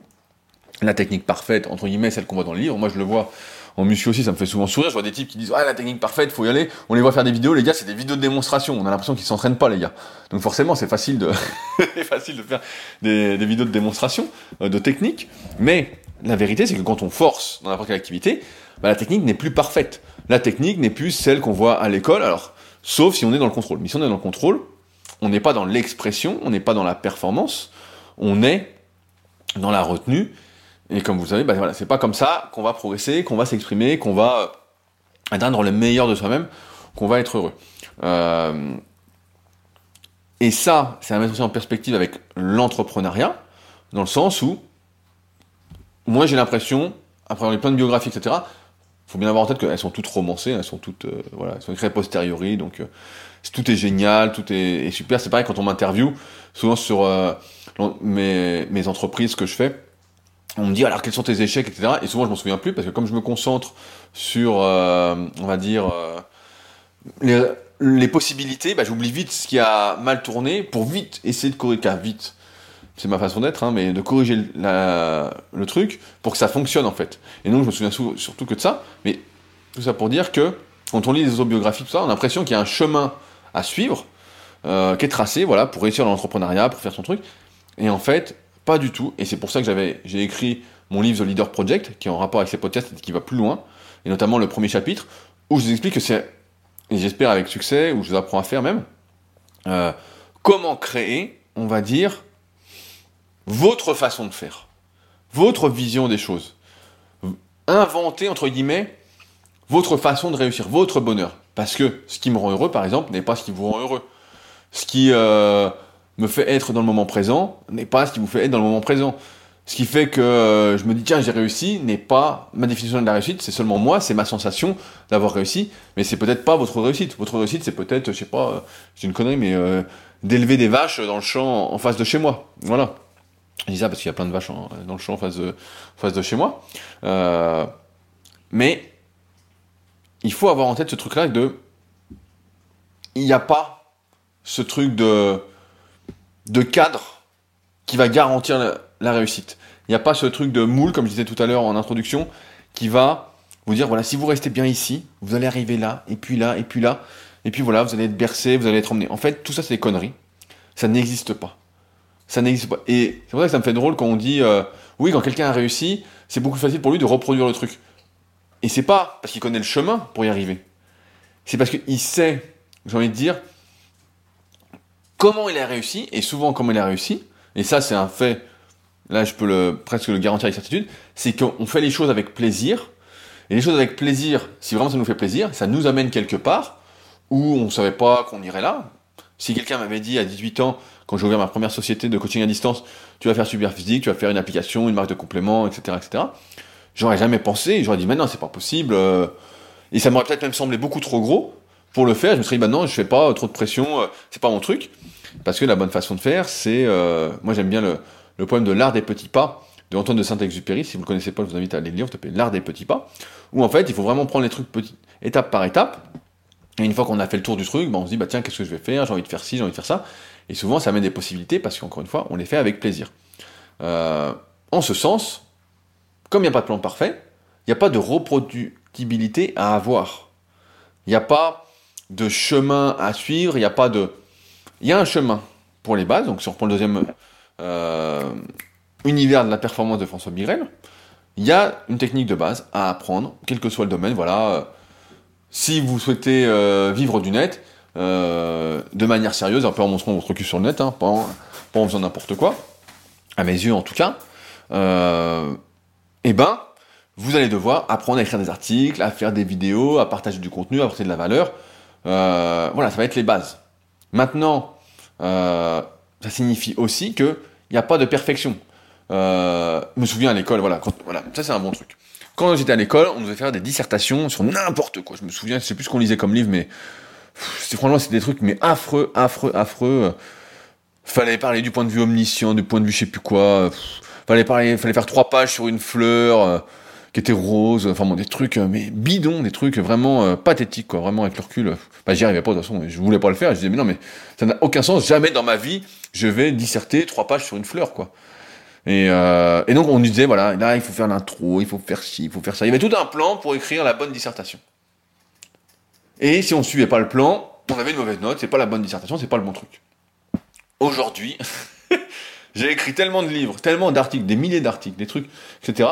la technique parfaite, entre guillemets, celle qu'on voit dans le livre, moi je le vois en muscu aussi, ça me fait souvent sourire. Je vois des types qui disent Ah, la technique parfaite, faut y aller. On les voit faire des vidéos, les gars, c'est des vidéos de démonstration. On a l'impression qu'ils s'entraînent pas, les gars. Donc forcément, c'est facile de, *laughs* facile de faire des, des, vidéos de démonstration, euh, de technique. Mais la vérité, c'est que quand on force dans n'importe quelle activité, bah, la technique n'est plus parfaite. La technique n'est plus celle qu'on voit à l'école. Alors, sauf si on est dans le contrôle. Mais si on est dans le contrôle, on n'est pas dans l'expression, on n'est pas dans la performance, on est dans la retenue et comme vous savez, bah voilà, c'est pas comme ça qu'on va progresser, qu'on va s'exprimer, qu'on va euh, atteindre le meilleur de soi-même, qu'on va être heureux. Euh, et ça, c'est à mettre aussi en perspective avec l'entrepreneuriat, dans le sens où, moi j'ai l'impression, après avoir lu plein de biographies, etc., faut bien avoir en tête qu'elles sont toutes romancées, elles sont toutes, euh, voilà, elles sont écrites posteriori, donc euh, tout est génial, tout est, super. C'est pareil quand on m'interviewe, souvent sur mes, mes entreprises que je fais, on me dit alors quels sont tes échecs, etc. Et souvent je m'en souviens plus parce que comme je me concentre sur, euh, on va dire, euh, les, possibilités, bah, j'oublie vite ce qui a mal tourné pour vite essayer de corriger, vite, c'est ma façon d'être, hein, mais de corriger le truc pour que ça fonctionne en fait. Et donc je me souviens surtout que de ça, mais tout ça pour dire que quand on lit les autobiographies, tout ça, on a l'impression qu'il y a un chemin à suivre euh, qui est tracé, voilà, pour réussir dans l'entrepreneuriat, pour faire son truc. Et en fait, pas du tout. Et c'est pour ça que j'avais, j'ai écrit mon livre The Leader Project, qui est en rapport avec ces podcasts et qui va plus loin. Et notamment le premier chapitre, où je vous explique que c'est, et j'espère avec succès, où je vous apprends à faire même, euh, comment créer, on va dire, votre façon de faire. Votre vision des choses. Inventer, entre guillemets, votre façon de réussir, votre bonheur. Parce que ce qui me rend heureux, par exemple, n'est pas ce qui vous rend heureux. Ce qui, euh, me fait être dans le moment présent n'est pas ce qui vous fait être dans le moment présent. Ce qui fait que euh, je me dis tiens j'ai réussi n'est pas ma définition de la réussite, c'est seulement moi, c'est ma sensation d'avoir réussi, mais c'est peut-être pas votre réussite. Votre réussite c'est peut-être, je sais pas, euh, j'ai une connerie, mais euh, d'élever des vaches dans le champ en face de chez moi. Voilà. Je dis ça parce qu'il y a plein de vaches dans le champ en face de, en face de chez moi. mais il faut avoir en tête ce truc-là de il n'y a pas ce truc de de cadre qui va garantir la, réussite. Il n'y a pas ce truc de moule, comme je disais tout à l'heure en introduction, qui va vous dire, voilà, si vous restez bien ici, vous allez arriver là, et puis là, et puis là, et puis voilà, vous allez être bercé, vous allez être emmené. En fait, tout ça, c'est des conneries. Ça n'existe pas. Ça n'existe pas. Et c'est pour ça que ça me fait drôle quand on dit, euh, oui, quand quelqu'un a réussi, c'est beaucoup plus facile pour lui de reproduire le truc. Et c'est pas parce qu'il connaît le chemin pour y arriver. C'est parce qu'il sait, j'ai envie de dire, comment il a réussi, et souvent comment il a réussi, et ça c'est un fait, là je peux presque le garantir avec certitude, c'est qu'on fait les choses avec plaisir, et les choses avec plaisir, si vraiment ça nous fait plaisir, ça nous amène quelque part, où on ne savait pas qu'on irait là. Si quelqu'un m'avait dit à 18 ans quand j'ai ouvert ma première société de coaching à distance, tu vas faire super physique, tu vas faire une application, une marque de complément, etc., etc. J'aurais jamais pensé, j'aurais dit, mais non, c'est pas possible. euh, Et ça m'aurait peut-être même semblé beaucoup trop gros pour le faire. Je me serais dit, bah non, je fais pas trop de pression, euh, c'est pas mon truc. Parce que la bonne façon de faire, c'est, euh, moi j'aime bien le, le poème de l'art des petits pas de Antoine de Saint-Exupéry. Si vous le connaissez pas, je vous invite à aller le lire. Vous tapez l'art des petits pas. Où en fait, il faut vraiment prendre les trucs petit, étape par étape. Et une fois qu'on a fait le tour du truc, bah, on se dit, bah tiens, qu'est-ce que je vais faire? J'ai envie de faire ci, j'ai envie de faire ça. Et souvent, ça amène des possibilités parce qu'encore une fois, on les fait avec plaisir. Euh, en ce sens, comme il n'y a pas de plan parfait, il n'y a pas de reproductibilité à avoir. Il n'y a pas de chemin à suivre, il n'y a pas de... Il y a un chemin pour les bases, donc si on reprend le deuxième euh, univers de la performance de François Birel, il y a une technique de base à apprendre, quel que soit le domaine, voilà... euh, si vous souhaitez euh, vivre du net de manière sérieuse, un peu en montrant votre cul sur le net, hein, pas, en, pas en faisant n'importe quoi, à mes yeux en tout cas, eh ben, vous allez devoir apprendre à écrire des articles, à faire des vidéos, à partager du contenu, à apporter de la valeur. Euh, voilà, ça va être les bases. Maintenant, euh, ça signifie aussi qu'il n'y a pas de perfection. Euh, je me souviens à l'école, voilà, voilà, ça c'est un bon truc. Quand j'étais à l'école, on devait faire des dissertations sur n'importe quoi. Je me souviens, je sais plus ce qu'on lisait comme livre, mais c'est franchement c'est des trucs mais affreux, affreux, affreux. Fallait parler du point de vue omniscient, du point de vue je sais plus quoi. Fallait parler, fallait faire trois pages sur une fleur qui rose. Enfin des trucs euh, mais bidons, des trucs vraiment euh, pathétiques quoi. Vraiment avec le recul. Bah j'y arrivais pas de toute façon. Je voulais pas le faire. Je disais mais non mais ça n'a aucun sens. Jamais dans ma vie je vais disserter trois pages sur une fleur quoi. Et, euh, et donc on disait, voilà, là il faut faire l'intro, il faut faire ci, il faut faire ça. Il y avait tout un plan pour écrire la bonne dissertation. Et si on suivait pas le plan, on avait une mauvaise note, c'est pas la bonne dissertation, c'est pas le bon truc. Aujourd'hui, *laughs* j'ai écrit tellement de livres, tellement d'articles, des milliers d'articles, des trucs, etc.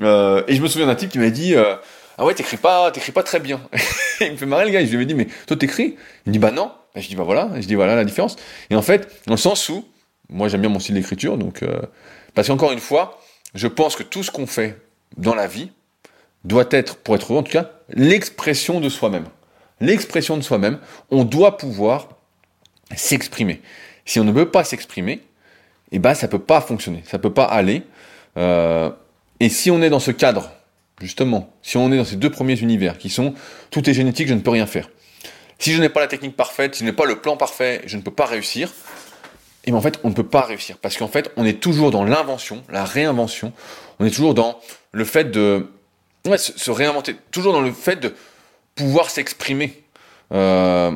Euh, et je me souviens d'un type qui m'a dit, euh, ah ouais, t'écris pas, t'écris pas très bien. *laughs* il me fait marrer le gars, je lui avais dit, mais toi t'écris? Il me dit, bah non. Et je dis, bah voilà, je dis, voilà la différence. Et en fait, dans le sens où, moi j'aime bien mon style d'écriture, donc, euh, parce qu'encore une fois, je pense que tout ce qu'on fait dans la vie doit être, pour être heureux en tout cas, l'expression de soi-même. L'expression de soi-même, on doit pouvoir s'exprimer. Si on ne peut pas s'exprimer, eh ben ça peut pas fonctionner, ça peut pas aller. Et si on est dans ce cadre, justement, si on est dans ces deux premiers univers qui sont tout est génétique, je ne peux rien faire. Si je n'ai pas la technique parfaite, si je n'ai pas le plan parfait, je ne peux pas réussir. Et bien en fait, on ne peut pas réussir parce qu'en fait, on est toujours dans l'invention, la réinvention. On est toujours dans le fait de se réinventer, toujours dans le fait de pouvoir s'exprimer. Euh,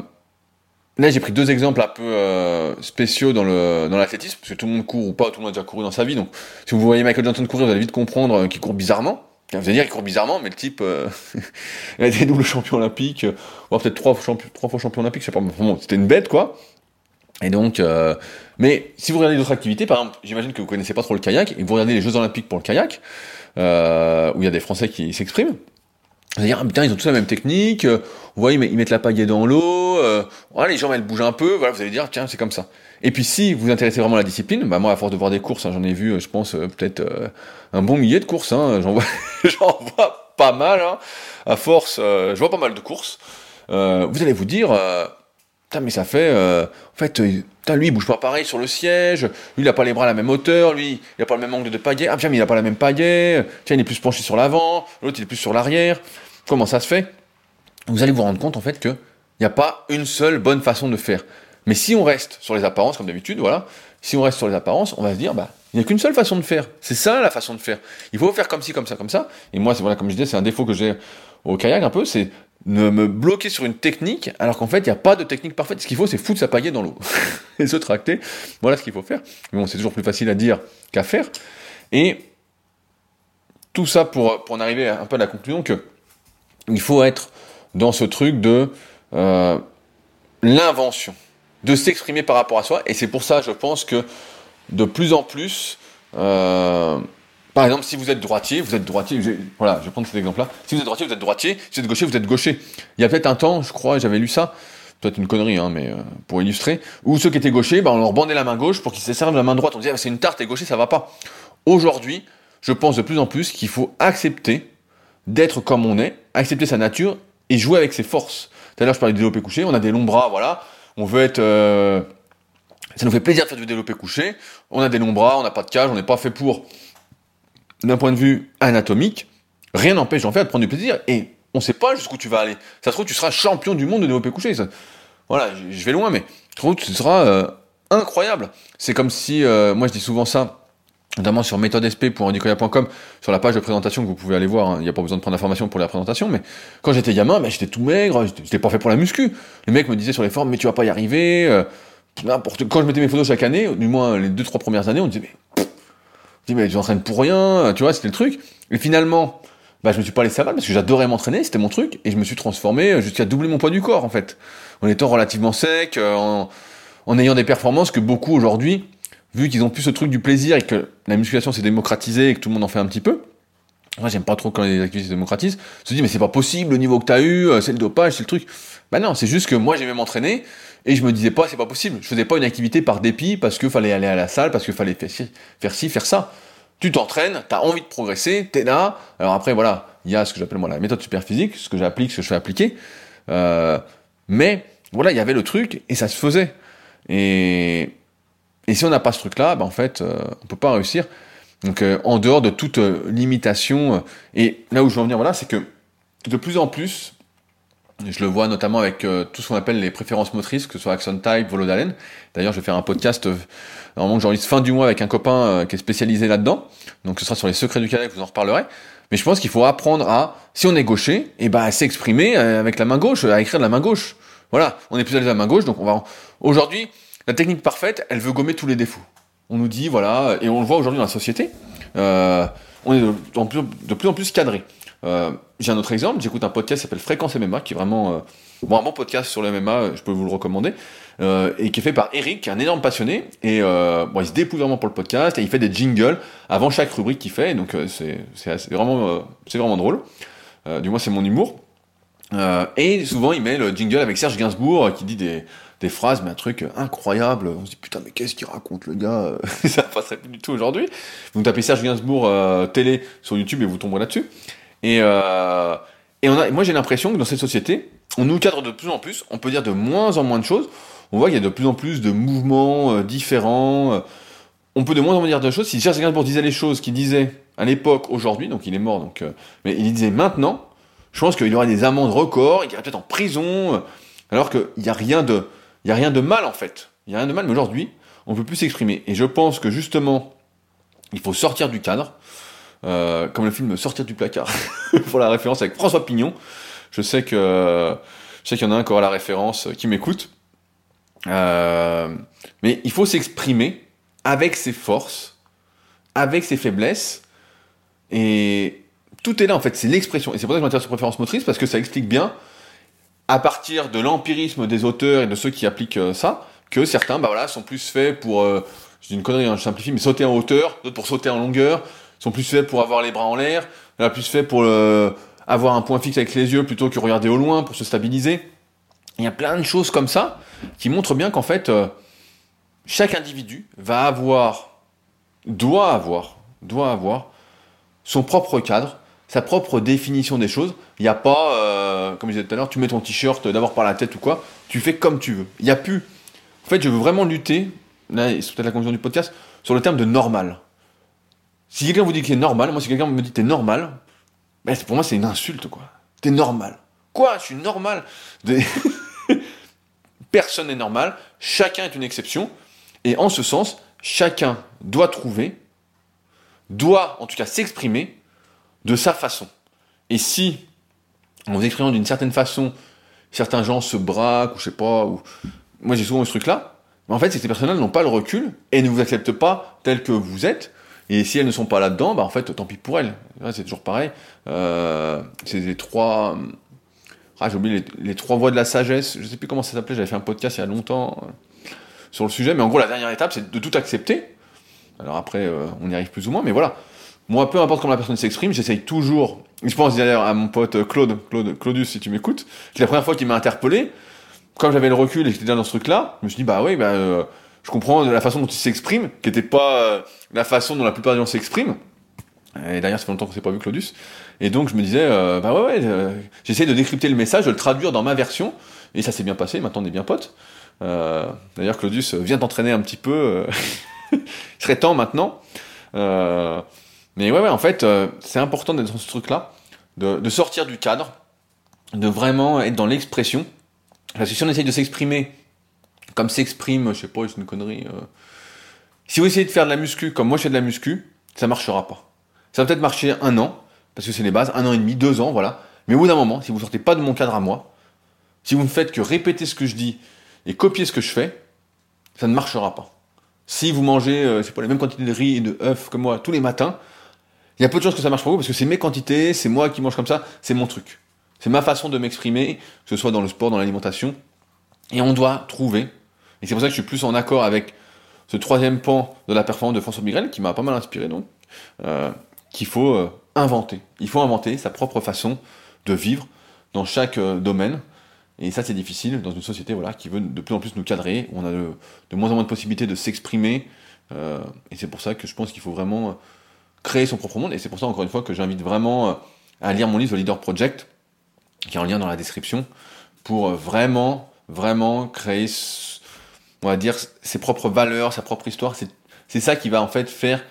là, j'ai pris deux exemples un peu euh, spéciaux dans le dans l'athlétisme parce que tout le monde court ou pas, tout le monde a déjà couru dans sa vie. Donc, si vous voyez Michael Johnson courir, vous allez vite comprendre euh, qu'il court bizarrement. Vous allez dire qu'il court bizarrement, mais le type, euh, *laughs* il a été double champion olympique, euh, ou peut-être trois, trois fois champion olympique, je sais pas. Bon, c'était une bête, quoi. Et donc, euh, mais si vous regardez d'autres activités, par exemple, j'imagine que vous connaissez pas trop le kayak, et vous regardez les Jeux Olympiques pour le kayak, euh, où il y a des Français qui s'expriment. Vous allez dire, ah, putain, ils ont tous la même technique, euh, vous voyez, ils mettent la pagaie dans l'eau, euh, voilà, les jambes elles bougent un peu, voilà, vous allez dire, tiens, c'est comme ça. Et puis si vous intéressez vraiment à la discipline, bah moi, à force de voir des courses, hein, j'en ai vu, euh, je pense, euh, peut-être euh, un bon millier de courses, hein, j'en vois, *laughs* j'en vois pas mal, hein, à force, je vois pas mal de courses. Vous allez vous dire, mais ça fait, euh, en fait, euh, lui, il bouge pas pareil sur le siège, lui, il a pas les bras à la même hauteur, lui, il a pas le même angle de pagaie, ah, tiens, mais il a pas la même pagaie, tiens, il est plus penché sur l'avant, l'autre, il est plus sur l'arrière. Comment ça se fait? Vous allez vous rendre compte, en fait, qu'il n'y a pas une seule bonne façon de faire. Mais si on reste sur les apparences, comme d'habitude, voilà, si on reste sur les apparences, on va se dire, bah, il n'y a qu'une seule façon de faire. C'est ça la façon de faire. Il faut faire comme ci, comme ça, comme ça. Et moi, c'est voilà, comme je disais, c'est un défaut que j'ai au kayak un peu, c'est ne me bloquer sur une technique, alors qu'en fait, il n'y a pas de technique parfaite. Ce qu'il faut, c'est foutre sa pagaie dans l'eau *laughs* et se tracter. Voilà ce qu'il faut faire. Mais bon, c'est toujours plus facile à dire qu'à faire. Et tout ça pour, pour en arriver un peu à la conclusion que il faut être dans ce truc de euh, l'invention, de s'exprimer par rapport à soi. Et c'est pour ça, je pense que de plus en plus, euh, par exemple, si vous êtes droitier, vous êtes droitier, voilà, je vais prendre cet exemple-là. Si vous êtes droitier, vous êtes droitier. Si vous êtes gaucher, vous êtes gaucher. Il y a peut-être un temps, je crois, j'avais lu ça, peut-être une connerie, hein, mais euh, pour illustrer, où ceux qui étaient gauchers, bah, on leur bandait la main gauche pour qu'ils se servent de la main droite. On disait, ah, c'est une tarte, et gaucher, ça va pas. Aujourd'hui, je pense de plus en plus qu'il faut accepter d'être comme on est, accepter sa nature et jouer avec ses forces. Tout à l'heure, je parlais du développé couché, on a des longs bras, voilà. On veut être, euh, Ça nous fait plaisir de faire du développé couché. On a des longs bras, on n'a pas de cage, on n'est pas fait pour. D'un point de vue anatomique, rien n'empêche d'en faire de prendre du plaisir. Et on ne sait pas jusqu'où tu vas aller. Ça se trouve, tu seras champion du monde de développé couché. voilà, je vais loin, mais je trouve que ce sera euh, incroyable. C'est comme si, euh, moi je dis souvent ça, notamment sur méthodesp.nicolas.com, sur la page de présentation que vous pouvez aller voir, hein. il n'y a pas besoin de prendre d'informations pour la présentation, mais quand j'étais gamin, ben, j'étais tout maigre, j'étais pas fait pour la muscu. Les mecs me disaient sur les formes, mais tu vas pas y arriver, euh, quand je mettais mes photos chaque année, du moins les deux trois premières années, on disait mais, dis, mais tu t'entraînes pour rien, tu vois, c'était le truc. Et finalement, bah, je me suis pas laissé mal parce que j'adorais m'entraîner, c'était mon truc, et je me suis transformé jusqu'à doubler mon poids du corps en fait, en étant relativement sec, euh, en, en ayant des performances que beaucoup aujourd'hui vu qu'ils ont plus ce truc du plaisir et que la musculation s'est démocratisée et que tout le monde en fait un petit peu, moi j'aime pas trop quand les activités se démocratisent, se dit mais c'est pas possible le niveau que t'as eu, euh, c'est le dopage, c'est le truc. Bah non, c'est juste que moi j'aimais m'entraîner et je me disais pas c'est pas possible. Je faisais pas une activité par dépit parce qu'il fallait aller à la salle, parce qu'il fallait faire ci, faire ci, faire ça. Tu t'entraînes, t'as envie de progresser, t'es là. Alors après voilà, il y a ce que j'appelle moi la méthode super physique, ce que j'applique, ce que je fais appliquer. Euh, mais voilà, il y avait le truc et ça se faisait. Et et si on n'a pas ce truc-là, bah en fait, euh, on peut pas réussir. Donc, euh, en dehors de toute euh, limitation, et là où je veux en venir, voilà, c'est que de plus en plus, je le vois notamment avec tout ce qu'on appelle les préférences motrices, que ce soit Action Type, Volodalen. D'ailleurs, je vais faire un podcast, normalement que fin du mois avec un copain qui est spécialisé là-dedans. Donc, ce sera sur les secrets du canal, je vous en reparlerai. Mais je pense qu'il faut apprendre à, si on est gaucher, et eh ben, à s'exprimer avec la main gauche, à écrire de la main gauche. Voilà, on est plus à de la main gauche, donc on va, aujourd'hui, la technique parfaite, elle veut gommer tous les défauts. On nous dit, voilà, et on le voit aujourd'hui dans la société, euh, on est de, plus, en plus cadré. Euh, j'ai un autre exemple, j'écoute un podcast qui s'appelle Fréquence MMA, qui est vraiment euh, bon, un podcast sur le MMA, je peux vous le recommander, et qui est fait par Eric, qui est un énorme passionné, et il se dépouille vraiment pour le podcast, et il fait des jingles avant chaque rubrique qu'il fait, donc c'est vraiment, c'est vraiment drôle. du moins, c'est mon humour. et souvent, il met le jingle avec Serge Gainsbourg, qui dit des, des phrases, mais un truc incroyable. On se dit putain, mais qu'est-ce qu'il raconte le gars *laughs* Ça passerait plus du tout aujourd'hui. Vous tapez Serge Gainsbourg euh, télé sur YouTube et vous tomberez là-dessus. Et, euh, et on a, moi j'ai l'impression que dans cette société, on nous cadre de plus en plus, on peut dire de moins en moins de choses. On voit qu'il y a de plus en plus de mouvements euh, différents. on peut de moins en moins dire de choses. Si Serge Gainsbourg disait les choses qu'il disait à l'époque, aujourd'hui, donc il est mort, donc, mais il disait maintenant, je pense qu'il y aurait des amendes records, il irait peut-être en prison, alors qu'il n'y a rien de n'y a rien de mal en fait. Il n'y a rien de mal, mais aujourd'hui, on ne peut plus s'exprimer. Et je pense que justement, il faut sortir du cadre, euh, comme le film Sortir du placard, *laughs* pour la référence avec François Pignon. Je sais que je sais qu'il y en a un qui aura la référence, qui m'écoute. Euh, mais il faut s'exprimer avec ses forces, avec ses faiblesses, et tout est là en fait, c'est l'expression. Et c'est pour ça que je m'intéresse aux préférences motrices, parce que ça explique bien à partir de l'empirisme des auteurs et de ceux qui appliquent euh, ça, que certains, bah voilà, sont plus faits pour, euh, je dis une connerie, hein, je simplifie, mais sauter en hauteur, d'autres pour sauter en longueur, sont plus faits pour avoir les bras en l'air, a plus fait pour euh, avoir un point fixe avec les yeux plutôt que regarder au loin pour se stabiliser. Il y a plein de choses comme ça qui montrent bien qu'en fait, chaque individu va avoir, doit avoir, doit avoir son propre cadre, sa propre définition des choses. Il n'y a pas, euh, comme je disais tout à l'heure, tu mets ton t-shirt d'abord par la tête ou quoi, tu fais comme tu veux. Il n'y a plus. En fait, je veux vraiment lutter, là, c'est peut-être la conclusion du podcast, sur le terme de normal. Si quelqu'un vous dit qu'il est normal, moi si quelqu'un me dit t'es normal, ben, pour moi c'est une insulte quoi. T'es normal. Quoi? Je suis normal *laughs* Personne n'est normal, chacun est une exception, et en ce sens, chacun doit trouver, doit en tout cas s'exprimer de sa façon. Et si, en vous exprimant d'une certaine façon, certains gens se braquent, ou je sais pas, ou... moi j'ai souvent ce truc-là, mais en fait, ces personnes-là n'ont pas le recul et ne vous acceptent pas tel que vous êtes. Et si elles ne sont pas là-dedans, bah en fait, tant pis pour elles. C'est toujours pareil. Euh, c'est les trois. Ah, j'ai oublié les, trois voies de la sagesse. Je sais plus comment ça s'appelait. J'avais fait un podcast il y a longtemps euh, sur le sujet. Mais en gros, la dernière étape, c'est de tout accepter. Alors après, euh, on y arrive plus ou moins. Mais voilà. Moi, peu importe comment la personne s'exprime, j'essaye toujours. Je pense d'ailleurs à mon pote Claude, Claude, Claudius, si tu m'écoutes, qui la première fois qu'il m'a interpellé, comme j'avais le recul et que j'étais dans ce truc-là, je me suis dit, bah oui, bah, euh, je comprends la façon dont il s'exprime, qui n'était pas euh, la façon dont la plupart des gens s'expriment. Et d'ailleurs, ça fait longtemps qu'on s'est pas vu Claudius. Et donc, je me disais, euh, bah ouais, ouais, j'essayais de décrypter le message, de le traduire dans ma version, et ça s'est bien passé, maintenant on est bien potes. D'ailleurs, Claudius vient t'entraîner un petit peu. *laughs* Il serait temps maintenant. mais ouais, ouais, en fait, c'est important d'être dans ce truc-là, de, de, sortir du cadre, de vraiment être dans l'expression. Parce que si on essaye de s'exprimer comme s'exprime, je sais pas, c'est une connerie. Euh. Si vous essayez de faire de la muscu comme moi je fais de la muscu, ça marchera pas. Ça va peut-être marcher un an, parce que c'est les bases, un an et demi, deux ans, voilà. Mais au bout d'un moment, si vous sortez pas de mon cadre à moi, si vous ne faites que répéter ce que je dis et copier ce que je fais, ça ne marchera pas. Si vous mangez, euh, c'est pas les mêmes quantités de riz et de œufs que moi tous les matins, il y a peu de chances que ça marche pour vous parce que c'est mes quantités, c'est moi qui mange comme ça, c'est mon truc. C'est ma façon de m'exprimer, que ce soit dans le sport, dans l'alimentation. Et on doit trouver et c'est pour ça que je suis plus en accord avec ce troisième pan de la performance de François Migrel, qui m'a pas mal inspiré donc, euh, qu'il faut euh, inventer. Il faut inventer sa propre façon de vivre dans chaque euh, domaine. Et ça, c'est difficile dans une société voilà, qui veut de plus en plus nous cadrer, on a de, moins en moins de possibilités de s'exprimer. et c'est pour ça que je pense qu'il faut vraiment créer son propre monde. Et c'est pour ça, encore une fois, que j'invite vraiment à lire mon livre, The Leader Project, qui est en lien dans la description, pour vraiment, vraiment créer on va dire, ses propres valeurs, sa propre histoire. C'est ça qui va en fait faire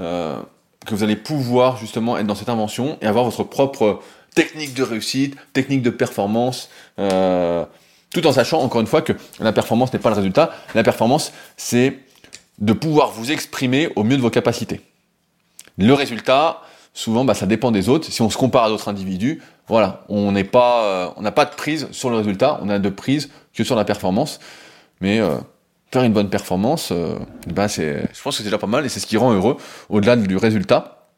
euh, que vous allez pouvoir justement être dans cette invention et avoir votre propre technique de réussite, technique de performance, euh, tout en sachant encore une fois que la performance n'est pas le résultat. La performance, c'est de pouvoir vous exprimer au mieux de vos capacités. Le résultat, souvent, bah, ça dépend des autres. Si on se compare à d'autres individus, voilà, on euh, on n'a pas de prise sur le résultat, on a de prise que sur la performance. Mais euh, faire une bonne performance, euh, ben c'est, je pense que c'est déjà pas mal et c'est ce qui rend heureux au-delà du résultat.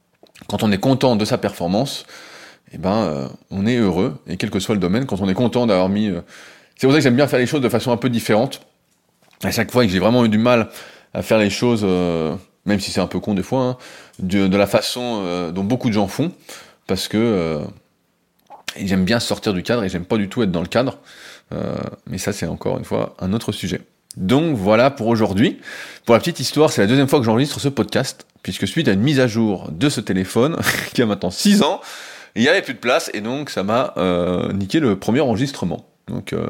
Quand on est content de sa performance, eh ben euh, on est heureux et quel que soit le domaine, quand on est content d'avoir mis, c'est pour ça que j'aime bien faire les choses de façon un peu différente. À chaque fois que j'ai vraiment eu du mal à faire les choses, même si c'est un peu con des fois, hein, de, de, la façon dont beaucoup de gens font, parce que j'aime bien sortir du cadre et j'aime pas du tout être dans le cadre. Euh, mais ça, c'est encore une fois un autre sujet. Donc voilà pour aujourd'hui. Pour la petite histoire, c'est la deuxième fois que j'enregistre ce podcast, puisque suite à une mise à jour de ce téléphone, *laughs* qui a maintenant 6 ans, il n'y avait plus de place, et donc ça m'a euh, niqué le premier enregistrement. Donc euh,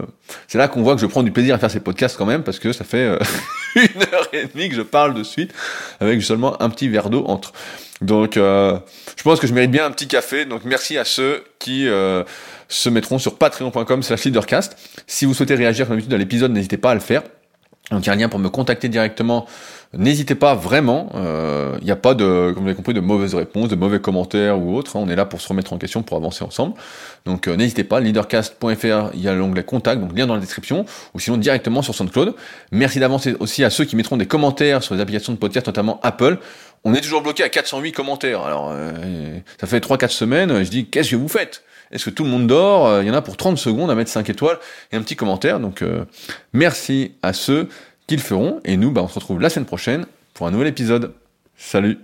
c'est là qu'on voit que je prends du plaisir à faire ces podcasts quand même, parce que ça fait euh, *laughs* une heure et demie que je parle de suite, avec seulement un petit verre d'eau entre. Donc euh, je pense que je mérite bien un petit café, donc merci à ceux qui se mettront sur patreon.com slash leadercast. Si vous souhaitez réagir comme d'habitude à l'épisode, n'hésitez pas à le faire. Donc il y a un lien pour me contacter directement. N'hésitez pas vraiment. Il euh, n'y a pas de, comme vous avez compris, de mauvaises réponses, de mauvais commentaires ou autres. Hein. On est là pour se remettre en question, pour avancer ensemble. Donc euh, n'hésitez pas. Leadercast.fr, il y a l'onglet contact, donc lien dans la description, ou sinon directement sur SoundCloud. Merci d'avance aussi à ceux qui mettront des commentaires sur les applications de podcast, notamment Apple. On est toujours bloqué à 408 commentaires. Alors euh, ça fait 3-4 semaines. Je dis qu'est-ce que vous faites? Est-ce que tout le monde dort? Euh, Il y en a pour 30 secondes à mettre 5 étoiles et un petit commentaire. Donc euh, merci à ceux qui le feront. Et nous, bah, on se retrouve la semaine prochaine pour un nouvel épisode. Salut